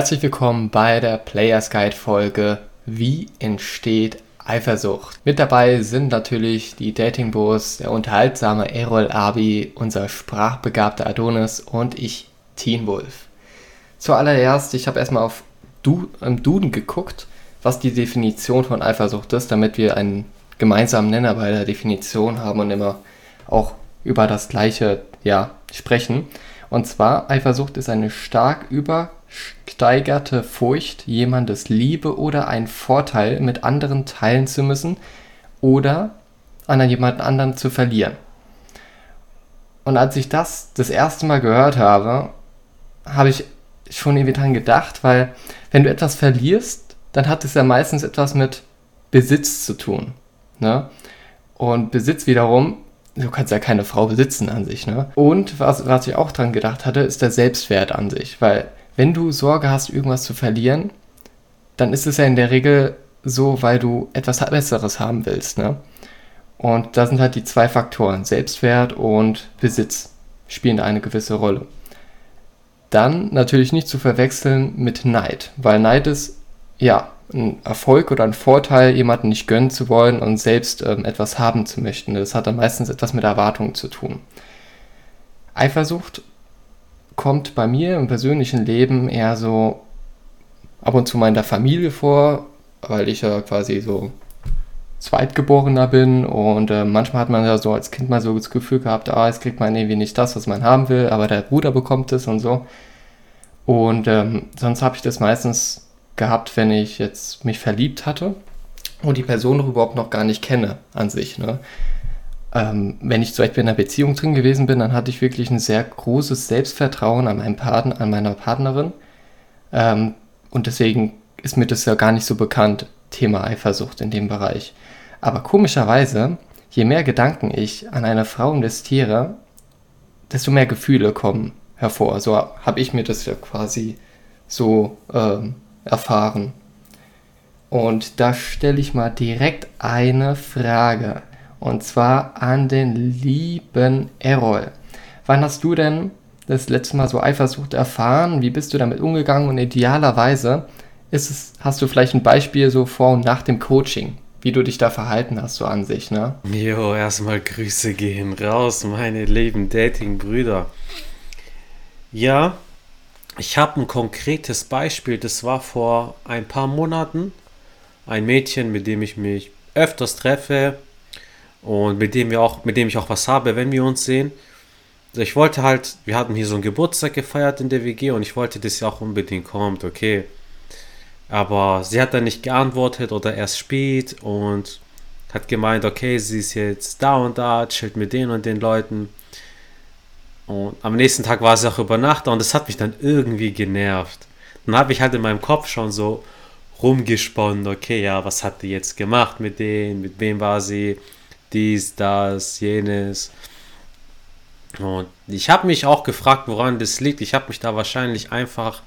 Herzlich willkommen bei der Players Guide Folge Wie entsteht Eifersucht? Mit dabei sind natürlich die Dating Bros, der unterhaltsame Errol Abi, unser sprachbegabter Adonis und ich, Teen Wolf. Zuallererst, ich habe erstmal auf du im Duden geguckt, was die Definition von Eifersucht ist, damit wir einen gemeinsamen Nenner bei der Definition haben und immer auch über das gleiche ja, sprechen. Und zwar, Eifersucht ist eine stark über steigerte Furcht, jemandes Liebe oder einen Vorteil mit anderen teilen zu müssen oder an jemanden anderen zu verlieren. Und als ich das das erste Mal gehört habe, habe ich schon irgendwie dran gedacht, weil wenn du etwas verlierst, dann hat es ja meistens etwas mit Besitz zu tun. Ne? Und Besitz wiederum, du kannst ja keine Frau besitzen an sich. Ne? Und was, was ich auch dran gedacht hatte, ist der Selbstwert an sich. Weil wenn du Sorge hast, irgendwas zu verlieren, dann ist es ja in der Regel so, weil du etwas Besseres haben willst. Ne? Und da sind halt die zwei Faktoren, Selbstwert und Besitz, spielen eine gewisse Rolle. Dann natürlich nicht zu verwechseln mit Neid, weil Neid ist, ja, ein Erfolg oder ein Vorteil, jemanden nicht gönnen zu wollen und selbst ähm, etwas haben zu möchten. Das hat dann meistens etwas mit Erwartungen zu tun. Eifersucht kommt bei mir im persönlichen Leben eher so ab und zu mal in der Familie vor, weil ich ja quasi so Zweitgeborener bin und äh, manchmal hat man ja so als Kind mal so das Gefühl gehabt, ah, jetzt kriegt man irgendwie nicht das, was man haben will, aber der Bruder bekommt es und so. Und ähm, sonst habe ich das meistens gehabt, wenn ich jetzt mich verliebt hatte und die Person überhaupt noch gar nicht kenne an sich. Ne? Ähm, wenn ich zum Beispiel in einer Beziehung drin gewesen bin, dann hatte ich wirklich ein sehr großes Selbstvertrauen an meinem Partner, an meiner Partnerin. Ähm, und deswegen ist mir das ja gar nicht so bekannt, Thema Eifersucht in dem Bereich. Aber komischerweise, je mehr Gedanken ich an eine Frau investiere, desto mehr Gefühle kommen hervor. So habe ich mir das ja quasi so ähm, erfahren. Und da stelle ich mal direkt eine Frage. Und zwar an den lieben Errol. Wann hast du denn das letzte Mal so Eifersucht erfahren? Wie bist du damit umgegangen? Und idealerweise ist es, hast du vielleicht ein Beispiel so vor und nach dem Coaching, wie du dich da verhalten hast, so an sich, ne? Jo, erstmal Grüße gehen raus, meine lieben Dating-Brüder. Ja, ich habe ein konkretes Beispiel, das war vor ein paar Monaten. Ein Mädchen, mit dem ich mich öfters treffe, und mit dem wir auch, mit dem ich auch was habe, wenn wir uns sehen. Also ich wollte halt, wir hatten hier so einen Geburtstag gefeiert in der WG und ich wollte, dass sie auch unbedingt kommt, okay. Aber sie hat dann nicht geantwortet oder erst spät und hat gemeint, okay, sie ist jetzt da und da, chillt mit den und den Leuten. Und am nächsten Tag war sie auch über Nacht und das hat mich dann irgendwie genervt. Dann habe ich halt in meinem Kopf schon so rumgesponnen, okay, ja, was hat die jetzt gemacht mit denen, mit wem war sie, dies, das, jenes. Und ich habe mich auch gefragt, woran das liegt. Ich habe mich da wahrscheinlich einfach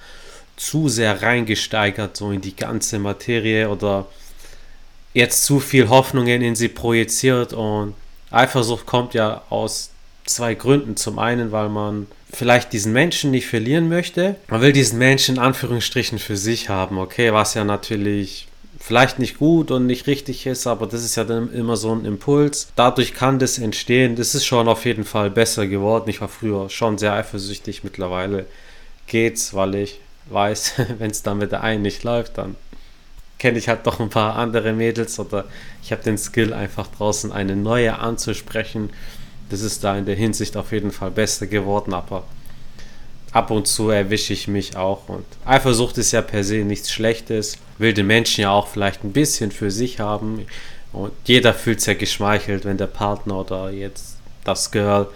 zu sehr reingesteigert, so in die ganze Materie oder jetzt zu viel Hoffnungen in sie projiziert und Eifersucht kommt ja aus zwei Gründen. Zum einen, weil man vielleicht diesen Menschen nicht verlieren möchte. Man will diesen Menschen in Anführungsstrichen für sich haben, okay, was ja natürlich vielleicht nicht gut und nicht richtig ist, aber das ist ja dann immer so ein Impuls. Dadurch kann das entstehen. Das ist schon auf jeden Fall besser geworden. Ich war früher schon sehr eifersüchtig. Mittlerweile geht's, weil ich weiß, wenn es dann mit der einen nicht läuft, dann kenne ich halt doch ein paar andere Mädels oder ich habe den Skill einfach draußen eine neue anzusprechen. Das ist da in der Hinsicht auf jeden Fall besser geworden, aber ab und zu erwische ich mich auch. Und Eifersucht ist ja per se nichts Schlechtes. Will den Menschen ja auch vielleicht ein bisschen für sich haben. Und jeder fühlt sich ja geschmeichelt, wenn der Partner oder jetzt das Girl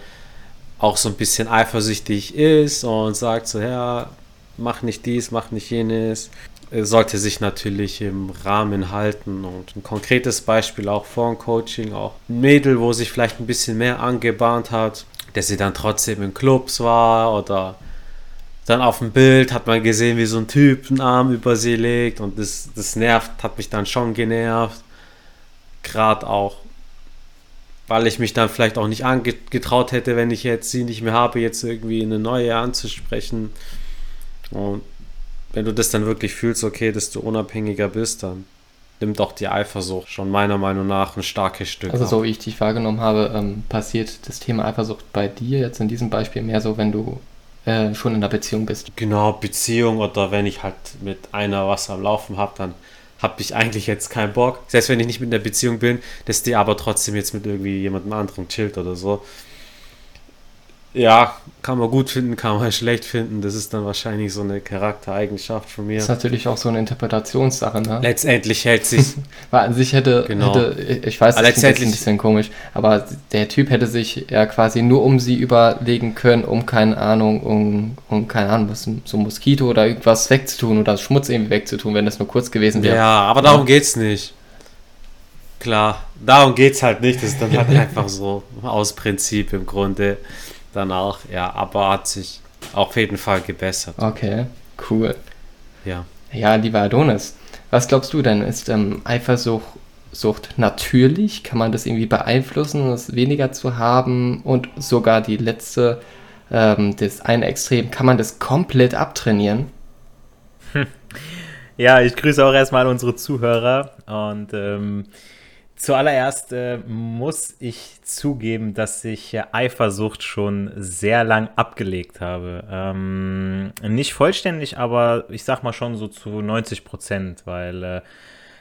auch so ein bisschen eifersüchtig ist und sagt so, ja, mach nicht dies, mach nicht jenes. Sollte sich natürlich im Rahmen halten und ein konkretes Beispiel auch vor dem Coaching, auch ein Mädel, wo sich vielleicht ein bisschen mehr angebahnt hat, der sie dann trotzdem in Clubs war oder dann auf dem Bild hat man gesehen, wie so ein Typ einen Arm über sie legt und das, das nervt, hat mich dann schon genervt. Gerade auch, weil ich mich dann vielleicht auch nicht angetraut hätte, wenn ich jetzt sie nicht mehr habe, jetzt irgendwie eine neue anzusprechen. Und wenn du das dann wirklich fühlst, okay, dass du unabhängiger bist, dann nimmt auch die Eifersucht schon meiner Meinung nach ein starkes Stück. Also so wie ich dich wahrgenommen habe, ähm, passiert das Thema Eifersucht bei dir jetzt in diesem Beispiel mehr so, wenn du äh, schon in einer Beziehung bist. Genau, Beziehung oder wenn ich halt mit einer was am Laufen habe, dann habe ich eigentlich jetzt keinen Bock. Selbst wenn ich nicht mit einer Beziehung bin, dass die aber trotzdem jetzt mit irgendwie jemandem anderen chillt oder so. Ja, kann man gut finden, kann man schlecht finden. Das ist dann wahrscheinlich so eine Charaktereigenschaft von mir. Das ist natürlich auch so eine Interpretationssache, ne? Letztendlich hält sich. Weil an sich hätte, genau. hätte ich weiß, das ist ein bisschen komisch, aber der Typ hätte sich ja quasi nur um sie überlegen können, um keine Ahnung, um, um keine Ahnung, was, so ein Moskito oder irgendwas wegzutun oder Schmutz irgendwie wegzutun, wenn das nur kurz gewesen wäre. Ja, aber darum ja. geht's nicht. Klar, darum geht's halt nicht. Das ist dann halt einfach so aus Prinzip im Grunde dann auch, ja, aber hat sich auf jeden Fall gebessert. Okay, cool. Ja. Ja, lieber Adonis, was glaubst du denn? Ist ähm, Eifersucht Sucht natürlich? Kann man das irgendwie beeinflussen, es weniger zu haben? Und sogar die letzte, ähm, das eine Extrem, kann man das komplett abtrainieren? Ja, ich grüße auch erstmal unsere Zuhörer und ähm, Zuallererst äh, muss ich zugeben, dass ich äh, Eifersucht schon sehr lang abgelegt habe. Ähm, nicht vollständig, aber ich sag mal schon so zu 90 Prozent, weil äh,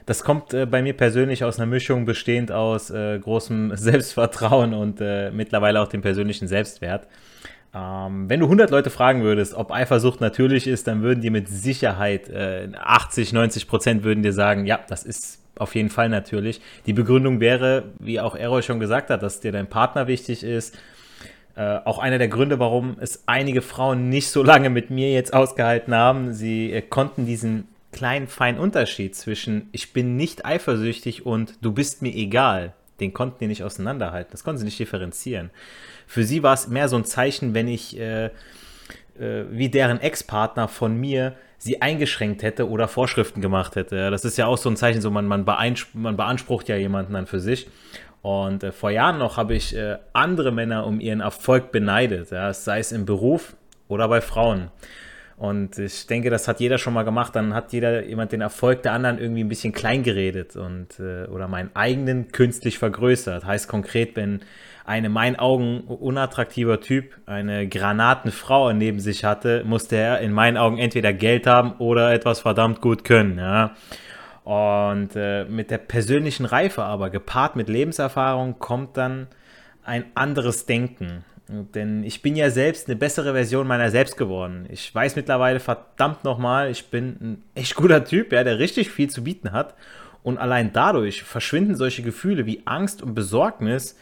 das kommt äh, bei mir persönlich aus einer Mischung bestehend aus äh, großem Selbstvertrauen und mittlerweile auch dem persönlichen Selbstwert. Ähm, wenn du 100 Leute fragen würdest, ob Eifersucht natürlich ist, dann würden die mit Sicherheit 80, 90 Prozent würden dir sagen, ja, das ist auf jeden Fall natürlich. Die Begründung wäre, wie auch Errol schon gesagt hat, dass dir dein Partner wichtig ist. Äh, auch einer der Gründe, warum es einige Frauen nicht so lange mit mir jetzt ausgehalten haben. Sie äh, konnten diesen kleinen feinen Unterschied zwischen ich bin nicht eifersüchtig und du bist mir egal, den konnten die nicht auseinanderhalten. Das konnten sie nicht differenzieren. Für sie war es mehr so ein Zeichen, wenn ich äh, äh wie deren Ex-Partner von mir sie eingeschränkt hätte oder Vorschriften gemacht hätte. Das ist ja auch so ein Zeichen, so man, man, man beansprucht ja jemanden dann für sich. Und äh, vor Jahren noch habe ich äh, andere Männer um ihren Erfolg beneidet, ja, sei es im Beruf oder bei Frauen. Und ich denke, das hat jeder schon mal gemacht. Dann hat jeder jemand den Erfolg der anderen irgendwie ein bisschen klein geredet und äh, oder meinen eigenen künstlich vergrößert. Heißt konkret, wenn ein in meinen Augen unattraktiver Typ eine Granatenfrau neben sich hatte, musste er in meinen Augen entweder Geld haben oder etwas verdammt gut können. Ja. Und äh, mit der persönlichen Reife aber, gepaart mit Lebenserfahrung, kommt dann ein anderes Denken. Denn ich bin ja selbst eine bessere Version meiner selbst geworden. Ich weiß mittlerweile verdammt nochmal, ich bin ein echt guter Typ, ja, der richtig viel zu bieten hat. Und allein dadurch verschwinden solche Gefühle wie Angst und Besorgnis,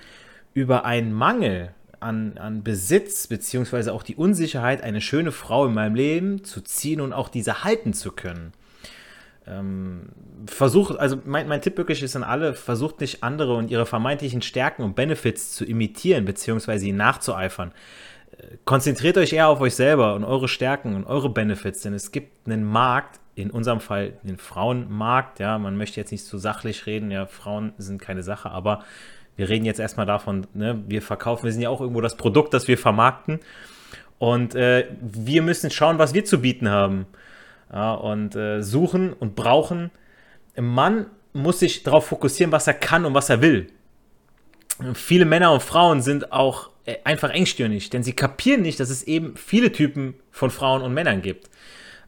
über einen Mangel an, an Besitz, beziehungsweise auch die Unsicherheit, eine schöne Frau in meinem Leben zu ziehen und auch diese halten zu können. Ähm, versucht, also mein, mein Tipp wirklich ist an alle, versucht nicht andere und ihre vermeintlichen Stärken und Benefits zu imitieren, beziehungsweise ihnen nachzueifern. Äh, konzentriert euch eher auf euch selber und eure Stärken und eure Benefits, denn es gibt einen Markt, in unserem Fall den Frauenmarkt, ja, man möchte jetzt nicht so sachlich reden, ja, Frauen sind keine Sache, aber wir reden jetzt erstmal davon, ne, wir verkaufen, wir sind ja auch irgendwo das Produkt, das wir vermarkten. Und äh, wir müssen schauen, was wir zu bieten haben. Ja, und äh, suchen und brauchen. Ein Mann muss sich darauf fokussieren, was er kann und was er will. Viele Männer und Frauen sind auch äh, einfach engstirnig, denn sie kapieren nicht, dass es eben viele Typen von Frauen und Männern gibt.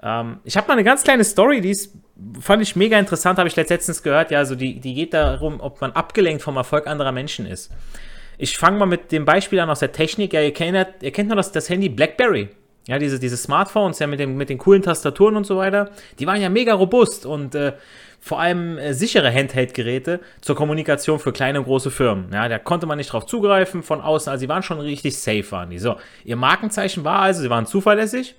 Ähm, ich habe mal eine ganz kleine Story, die ist, fand ich mega interessant, habe ich letztens gehört. Ja, also die, die geht darum, ob man abgelenkt vom Erfolg anderer Menschen ist. Ich fange mal mit dem Beispiel an aus der Technik. Ja, ihr kennt, ihr kennt noch das, das Handy BlackBerry. Ja, diese, diese Smartphones, ja, mit, dem, mit den coolen Tastaturen und so weiter, die waren ja mega robust und äh, vor allem äh, sichere Handheld-Geräte zur Kommunikation für kleine und große Firmen. Ja, da konnte man nicht drauf zugreifen von außen, also sie waren schon richtig safe, waren die. So, ihr Markenzeichen war also, sie waren zuverlässig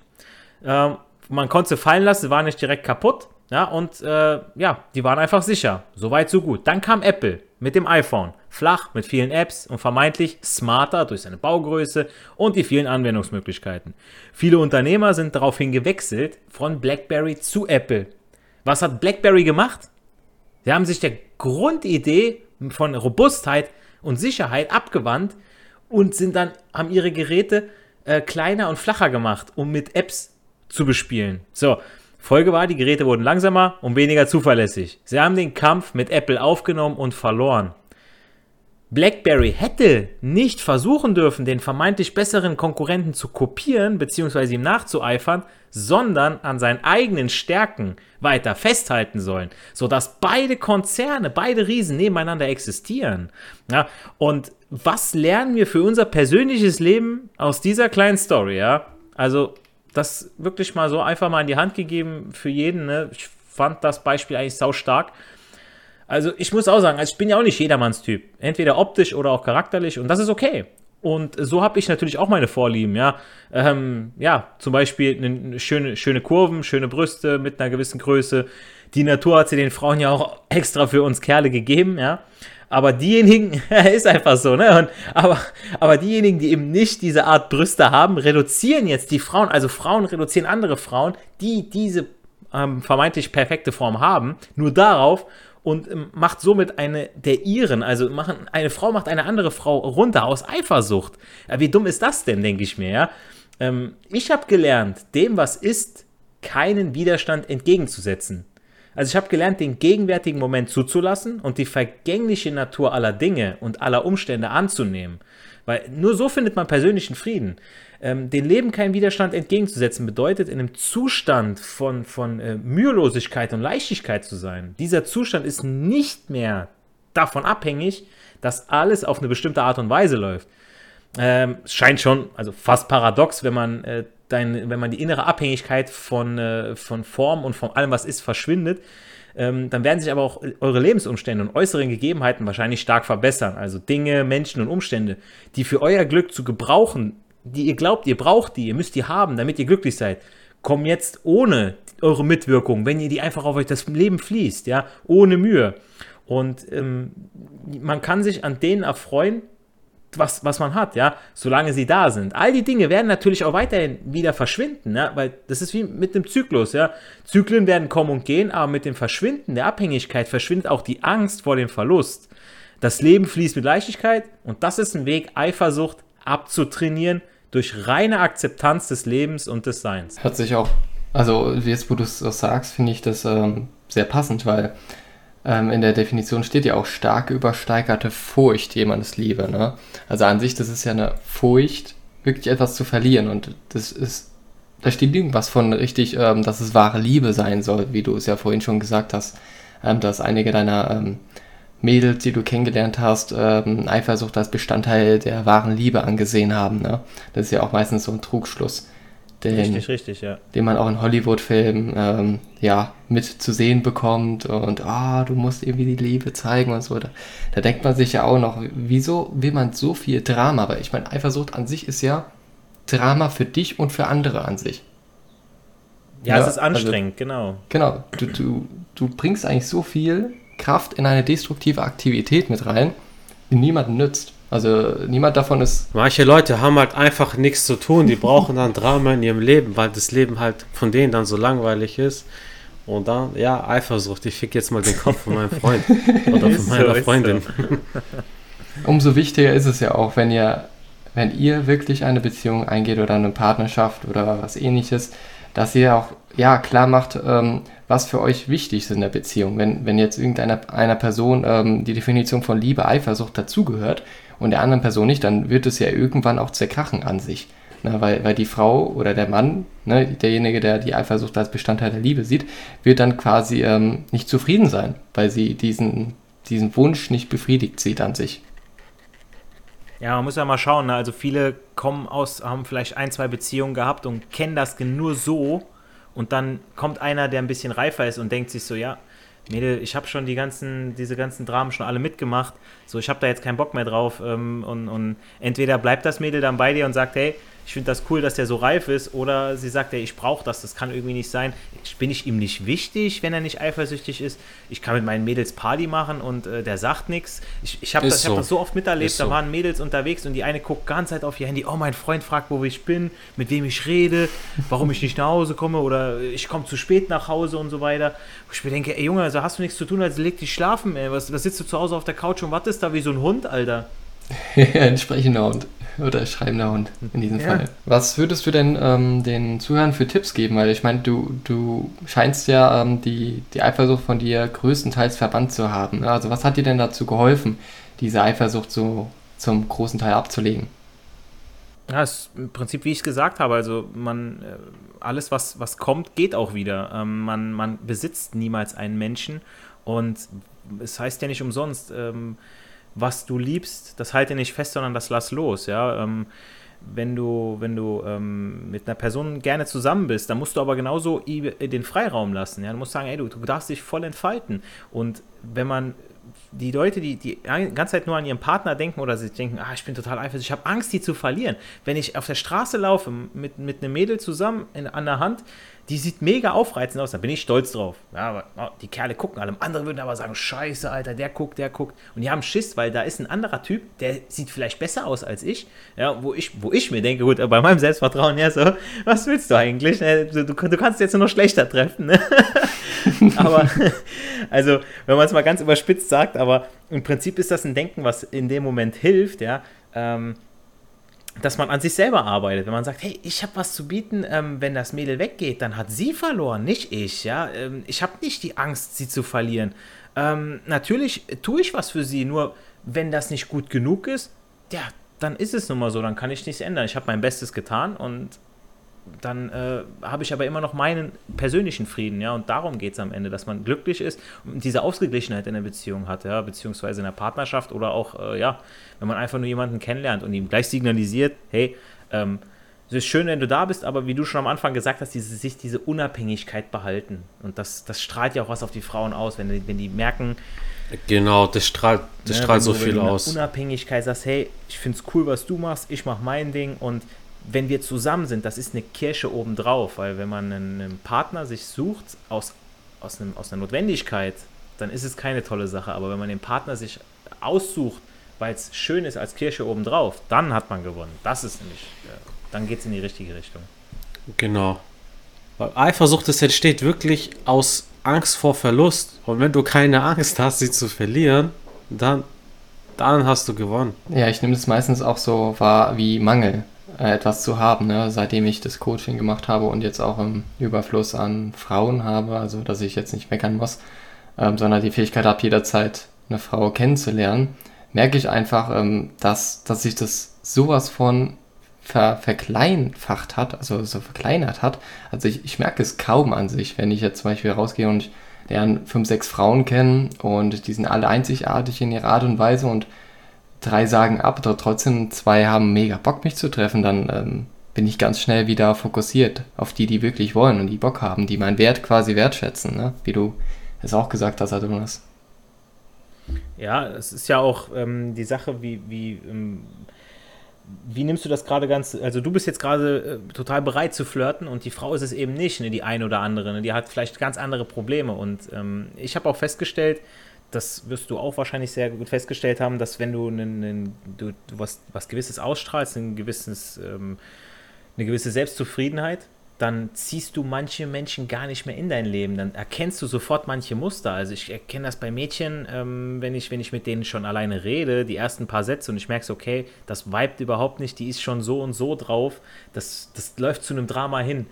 ähm, man konnte sie fallen lassen, sie waren nicht direkt kaputt. Ja, und äh, ja, die waren einfach sicher. Soweit, so gut. Dann kam Apple mit dem iPhone. Flach, mit vielen Apps und vermeintlich smarter durch seine Baugröße und die vielen Anwendungsmöglichkeiten. Viele Unternehmer sind daraufhin gewechselt von BlackBerry zu Apple. Was hat BlackBerry gemacht? Sie haben sich der Grundidee von Robustheit und Sicherheit abgewandt und sind dann, haben ihre Geräte äh, kleiner und flacher gemacht, um mit Apps zu bespielen. So, Folge war, die Geräte wurden langsamer und weniger zuverlässig. Sie haben den Kampf mit Apple aufgenommen und verloren. BlackBerry hätte nicht versuchen dürfen, den vermeintlich besseren Konkurrenten zu kopieren bzw. ihm nachzueifern, sondern an seinen eigenen Stärken weiter festhalten sollen, sodass beide Konzerne, beide Riesen nebeneinander existieren. Ja, und was lernen wir für unser persönliches Leben aus dieser kleinen Story? Ja? Also, das wirklich mal so einfach mal in die Hand gegeben für jeden. Ne? Ich fand das Beispiel eigentlich sau stark. Also ich muss auch sagen, also ich bin ja auch nicht jedermanns Typ. Entweder optisch oder auch charakterlich und das ist okay. Und so habe ich natürlich auch meine Vorlieben, ja. Ähm, ja, zum Beispiel eine schöne, schöne Kurven, schöne Brüste mit einer gewissen Größe. Die Natur hat sie den Frauen ja auch extra für uns Kerle gegeben, ja. Aber diejenigen, ist einfach so, ne? Und, aber, aber diejenigen, die eben nicht diese Art Brüste haben, reduzieren jetzt die Frauen, also Frauen reduzieren andere Frauen, die diese ähm, vermeintlich perfekte Form haben, nur darauf und ähm, macht somit eine der ihren, also machen, eine Frau macht eine andere Frau runter aus Eifersucht. Ja, wie dumm ist das denn, denke ich mir, ja? Ähm, ich habe gelernt, dem, was ist, keinen Widerstand entgegenzusetzen. Also ich habe gelernt, den gegenwärtigen Moment zuzulassen und die vergängliche Natur aller Dinge und aller Umstände anzunehmen. Weil nur so findet man persönlichen Frieden. Ähm, dem Leben keinen Widerstand entgegenzusetzen bedeutet, in einem Zustand von, von äh, Mühelosigkeit und Leichtigkeit zu sein. Dieser Zustand ist nicht mehr davon abhängig, dass alles auf eine bestimmte Art und Weise läuft. Ähm, es scheint schon, also fast paradox, wenn man, äh, dein, wenn man die innere Abhängigkeit von, äh, von Form und von allem, was ist, verschwindet. Ähm, dann werden sich aber auch eure Lebensumstände und äußeren Gegebenheiten wahrscheinlich stark verbessern. Also Dinge, Menschen und Umstände, die für euer Glück zu gebrauchen die ihr glaubt, ihr braucht die, ihr müsst die haben, damit ihr glücklich seid, kommen jetzt ohne eure Mitwirkung, wenn ihr die einfach auf euch das Leben fließt, ja, ohne Mühe. Und ähm, man kann sich an denen erfreuen, was, was man hat, ja, solange sie da sind. All die Dinge werden natürlich auch weiterhin wieder verschwinden, ja, weil das ist wie mit dem Zyklus, ja. Zyklen werden kommen und gehen, aber mit dem Verschwinden der Abhängigkeit verschwindet auch die Angst vor dem Verlust. Das Leben fließt mit Leichtigkeit und das ist ein Weg, Eifersucht abzutrainieren durch reine Akzeptanz des Lebens und des Seins. Hört sich auch, also jetzt wo du es sagst, finde ich das ähm, sehr passend, weil ähm, in der Definition steht ja auch starke übersteigerte Furcht jemandes Liebe. Ne? Also an sich, das ist ja eine Furcht, wirklich etwas zu verlieren und das ist, da steht irgendwas von richtig, ähm, dass es wahre Liebe sein soll, wie du es ja vorhin schon gesagt hast, ähm, dass einige deiner ähm, Mädels, die du kennengelernt hast, ähm, Eifersucht als Bestandteil der wahren Liebe angesehen haben. Ne? Das ist ja auch meistens so ein Trugschluss, den, richtig, richtig, ja. den man auch in Hollywood-Filmen ähm, ja, mit zu sehen bekommt und ah, du musst irgendwie die Liebe zeigen und so. Da, da denkt man sich ja auch noch, wieso will man so viel Drama? Aber ich meine, Eifersucht an sich ist ja Drama für dich und für andere an sich. Ja, ja es ist anstrengend, also, genau. Genau, du, du, du bringst eigentlich so viel Kraft in eine destruktive Aktivität mit rein, die niemanden nützt. Also niemand davon ist. Manche Leute haben halt einfach nichts zu tun, die brauchen dann Drama in ihrem Leben, weil das Leben halt von denen dann so langweilig ist. Und dann, ja, Eifersucht. Ich fick jetzt mal den Kopf von meinem Freund oder von meiner so, Freundin. So. Umso wichtiger ist es ja auch, wenn ihr, wenn ihr wirklich eine Beziehung eingeht oder eine Partnerschaft oder was ähnliches, dass ihr auch ja, klar macht, ähm, was für euch wichtig ist in der Beziehung. Wenn, wenn jetzt irgendeiner einer Person ähm, die Definition von Liebe, Eifersucht dazugehört und der anderen Person nicht, dann wird es ja irgendwann auch zerkrachen an sich. Na, weil, weil die Frau oder der Mann, ne, derjenige, der die Eifersucht als Bestandteil der Liebe sieht, wird dann quasi ähm, nicht zufrieden sein, weil sie diesen, diesen Wunsch nicht befriedigt sieht an sich. Ja, man muss ja mal schauen. Ne? Also viele kommen aus, haben vielleicht ein, zwei Beziehungen gehabt und kennen das nur so, und dann kommt einer, der ein bisschen reifer ist und denkt sich so, ja, Mädel, ich habe schon die ganzen, diese ganzen Dramen schon alle mitgemacht. So, ich habe da jetzt keinen Bock mehr drauf. Ähm, und, und entweder bleibt das Mädel dann bei dir und sagt, hey, ich finde das cool, dass der so reif ist, oder sie sagt, ey, ich brauche das, das kann irgendwie nicht sein. Bin ich ihm nicht wichtig, wenn er nicht eifersüchtig ist? Ich kann mit meinen Mädels Party machen und äh, der sagt nichts. Ich, ich habe das, so. hab das so oft miterlebt, ist da waren Mädels unterwegs und die eine guckt ganz Zeit auf ihr Handy, oh, mein Freund fragt, wo ich bin, mit wem ich rede, warum ich nicht nach Hause komme oder ich komme zu spät nach Hause und so weiter. Wo ich mir denke, ey Junge, also hast du nichts zu tun, also leg dich schlafen, ey. Was, was sitzt du zu Hause auf der Couch und wartest da wie so ein Hund, Alter? ja, entsprechender Hund. Oder schreibender Hund in diesem ja. Fall. Was würdest du denn ähm, den Zuhörern für Tipps geben? Weil ich meine, du, du scheinst ja ähm, die, die Eifersucht von dir größtenteils verbannt zu haben. Ne? Also was hat dir denn dazu geholfen, diese Eifersucht so zum großen Teil abzulegen? Ja, ist im Prinzip, wie ich gesagt habe, also man, äh, alles, was, was kommt, geht auch wieder. Ähm, man, man besitzt niemals einen Menschen und es heißt ja nicht umsonst, ähm, was du liebst, das halte nicht fest, sondern das lass los, ja. Ähm, wenn du, wenn du ähm, mit einer Person gerne zusammen bist, dann musst du aber genauso den Freiraum lassen. Ja? Du musst sagen, ey, du, du darfst dich voll entfalten. Und wenn man die Leute, die die ganze Zeit nur an ihren Partner denken oder sie denken, ah, ich bin total eifersüchtig, ich habe Angst, die zu verlieren. Wenn ich auf der Straße laufe mit, mit einem Mädel zusammen in, an der Hand, die sieht mega aufreizend aus, da bin ich stolz drauf. Ja, aber oh, die Kerle gucken alle. Andere würden aber sagen, scheiße, Alter, der guckt, der guckt. Und die haben Schiss, weil da ist ein anderer Typ, der sieht vielleicht besser aus als ich. Ja, wo ich, wo ich mir denke, gut, bei meinem Selbstvertrauen, ja, so, was willst du eigentlich? Du, du, du kannst jetzt nur noch schlechter treffen. Ne? aber, also, wenn man es mal ganz überspitzt sagt, aber im Prinzip ist das ein Denken, was in dem Moment hilft, ja. Ähm, dass man an sich selber arbeitet. Wenn man sagt, hey, ich habe was zu bieten, ähm, wenn das Mädel weggeht, dann hat sie verloren, nicht ich. Ja? Ähm, ich habe nicht die Angst, sie zu verlieren. Ähm, natürlich tue ich was für sie, nur wenn das nicht gut genug ist, ja, dann ist es nun mal so, dann kann ich nichts ändern. Ich habe mein Bestes getan und dann äh, habe ich aber immer noch meinen persönlichen Frieden, ja, und darum geht es am Ende, dass man glücklich ist und diese Ausgeglichenheit in der Beziehung hat, ja, beziehungsweise in der Partnerschaft oder auch, äh, ja, wenn man einfach nur jemanden kennenlernt und ihm gleich signalisiert, hey, ähm, es ist schön, wenn du da bist, aber wie du schon am Anfang gesagt hast, diese, sich diese Unabhängigkeit behalten. Und das, das strahlt ja auch was auf die Frauen aus, wenn, die, wenn die merken. Genau, das strahlt, das ne, strahlt so du, viel aus. Unabhängigkeit sagst, hey, ich finde es cool, was du machst, ich mache mein Ding und wenn wir zusammen sind, das ist eine Kirsche obendrauf, weil wenn man einen, Partner sich sucht aus, aus, einem, aus einer Notwendigkeit, dann ist es keine tolle Sache. Aber wenn man den Partner sich aussucht, weil es schön ist als Kirsche obendrauf, dann hat man gewonnen. Das ist nämlich, äh, dann geht es in die richtige Richtung. Genau. Weil Eifersucht, das entsteht wirklich aus Angst vor Verlust. Und wenn du keine Angst hast, sie zu verlieren, dann, dann hast du gewonnen. Ja, ich nehme das meistens auch so wahr wie Mangel etwas zu haben, ne? seitdem ich das Coaching gemacht habe und jetzt auch im Überfluss an Frauen habe, also dass ich jetzt nicht meckern muss, ähm, sondern die Fähigkeit habe, jederzeit eine Frau kennenzulernen, merke ich einfach, ähm, dass, dass sich das sowas von ver verkleinfacht hat, also so verkleinert hat. Also ich, ich merke es kaum an sich, wenn ich jetzt zum Beispiel rausgehe und ich lerne fünf, sechs Frauen kennen und die sind alle einzigartig in ihrer Art und Weise und drei sagen ab, aber trotzdem zwei haben mega Bock, mich zu treffen, dann ähm, bin ich ganz schnell wieder fokussiert auf die, die wirklich wollen und die Bock haben, die meinen Wert quasi wertschätzen, ne? wie du es auch gesagt hast, Adonis. Ja, es ist ja auch ähm, die Sache, wie, wie, ähm, wie nimmst du das gerade ganz, also du bist jetzt gerade äh, total bereit zu flirten und die Frau ist es eben nicht, ne, die eine oder andere, ne, die hat vielleicht ganz andere Probleme und ähm, ich habe auch festgestellt, das wirst du auch wahrscheinlich sehr gut festgestellt haben, dass wenn du, einen, einen, du, du was, was Gewisses ausstrahlst, ein gewisses, ähm, eine gewisse Selbstzufriedenheit, dann ziehst du manche Menschen gar nicht mehr in dein Leben. Dann erkennst du sofort manche Muster. Also ich erkenne das bei Mädchen, ähm, wenn, ich, wenn ich mit denen schon alleine rede, die ersten paar Sätze und ich merke okay, das vibet überhaupt nicht, die ist schon so und so drauf. Das, das läuft zu einem Drama hin.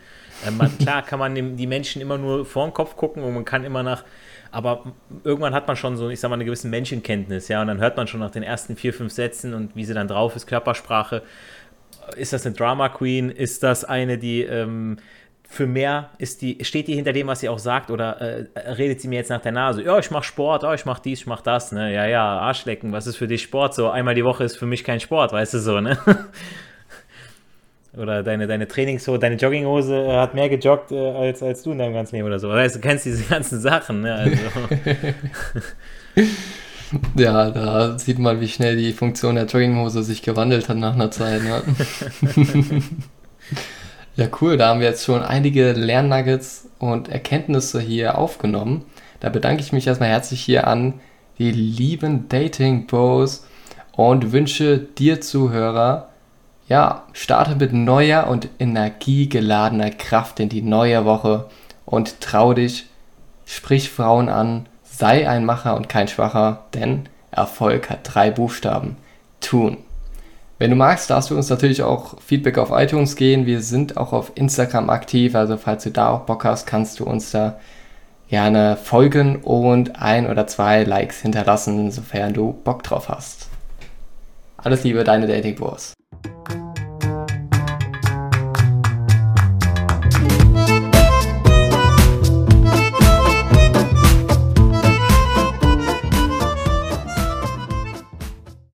Äh, man, klar kann man die Menschen immer nur vor den Kopf gucken und man kann immer nach aber irgendwann hat man schon so, ich sag mal, eine gewisse Menschenkenntnis, ja, und dann hört man schon nach den ersten vier, fünf Sätzen und wie sie dann drauf ist, Körpersprache. Ist das eine Drama Queen? Ist das eine, die ähm, für mehr ist die, steht die hinter dem, was sie auch sagt, oder äh, redet sie mir jetzt nach der Nase? Ja, ich mach Sport, oh, ich mach dies, ich mach das, ne? Ja, ja, Arschlecken, was ist für dich Sport? So einmal die Woche ist für mich kein Sport, weißt du so, ne? Oder deine, deine Trainingshose, deine Jogginghose äh, hat mehr gejoggt äh, als, als du in deinem ganzen Leben oder so. Das du kennst diese ganzen Sachen. Ne? Also. ja, da sieht man, wie schnell die Funktion der Jogginghose sich gewandelt hat nach einer Zeit. Ne? ja, cool. Da haben wir jetzt schon einige Lernnuggets und Erkenntnisse hier aufgenommen. Da bedanke ich mich erstmal herzlich hier an die lieben Dating Bros und wünsche dir Zuhörer ja, starte mit neuer und energiegeladener Kraft in die neue Woche und trau dich, sprich Frauen an, sei ein Macher und kein Schwacher, denn Erfolg hat drei Buchstaben. Tun. Wenn du magst, darfst du uns natürlich auch Feedback auf iTunes gehen. Wir sind auch auf Instagram aktiv, also falls du da auch Bock hast, kannst du uns da gerne folgen und ein oder zwei Likes hinterlassen, sofern du Bock drauf hast. Alles Liebe, deine Dating Wars. Thank you.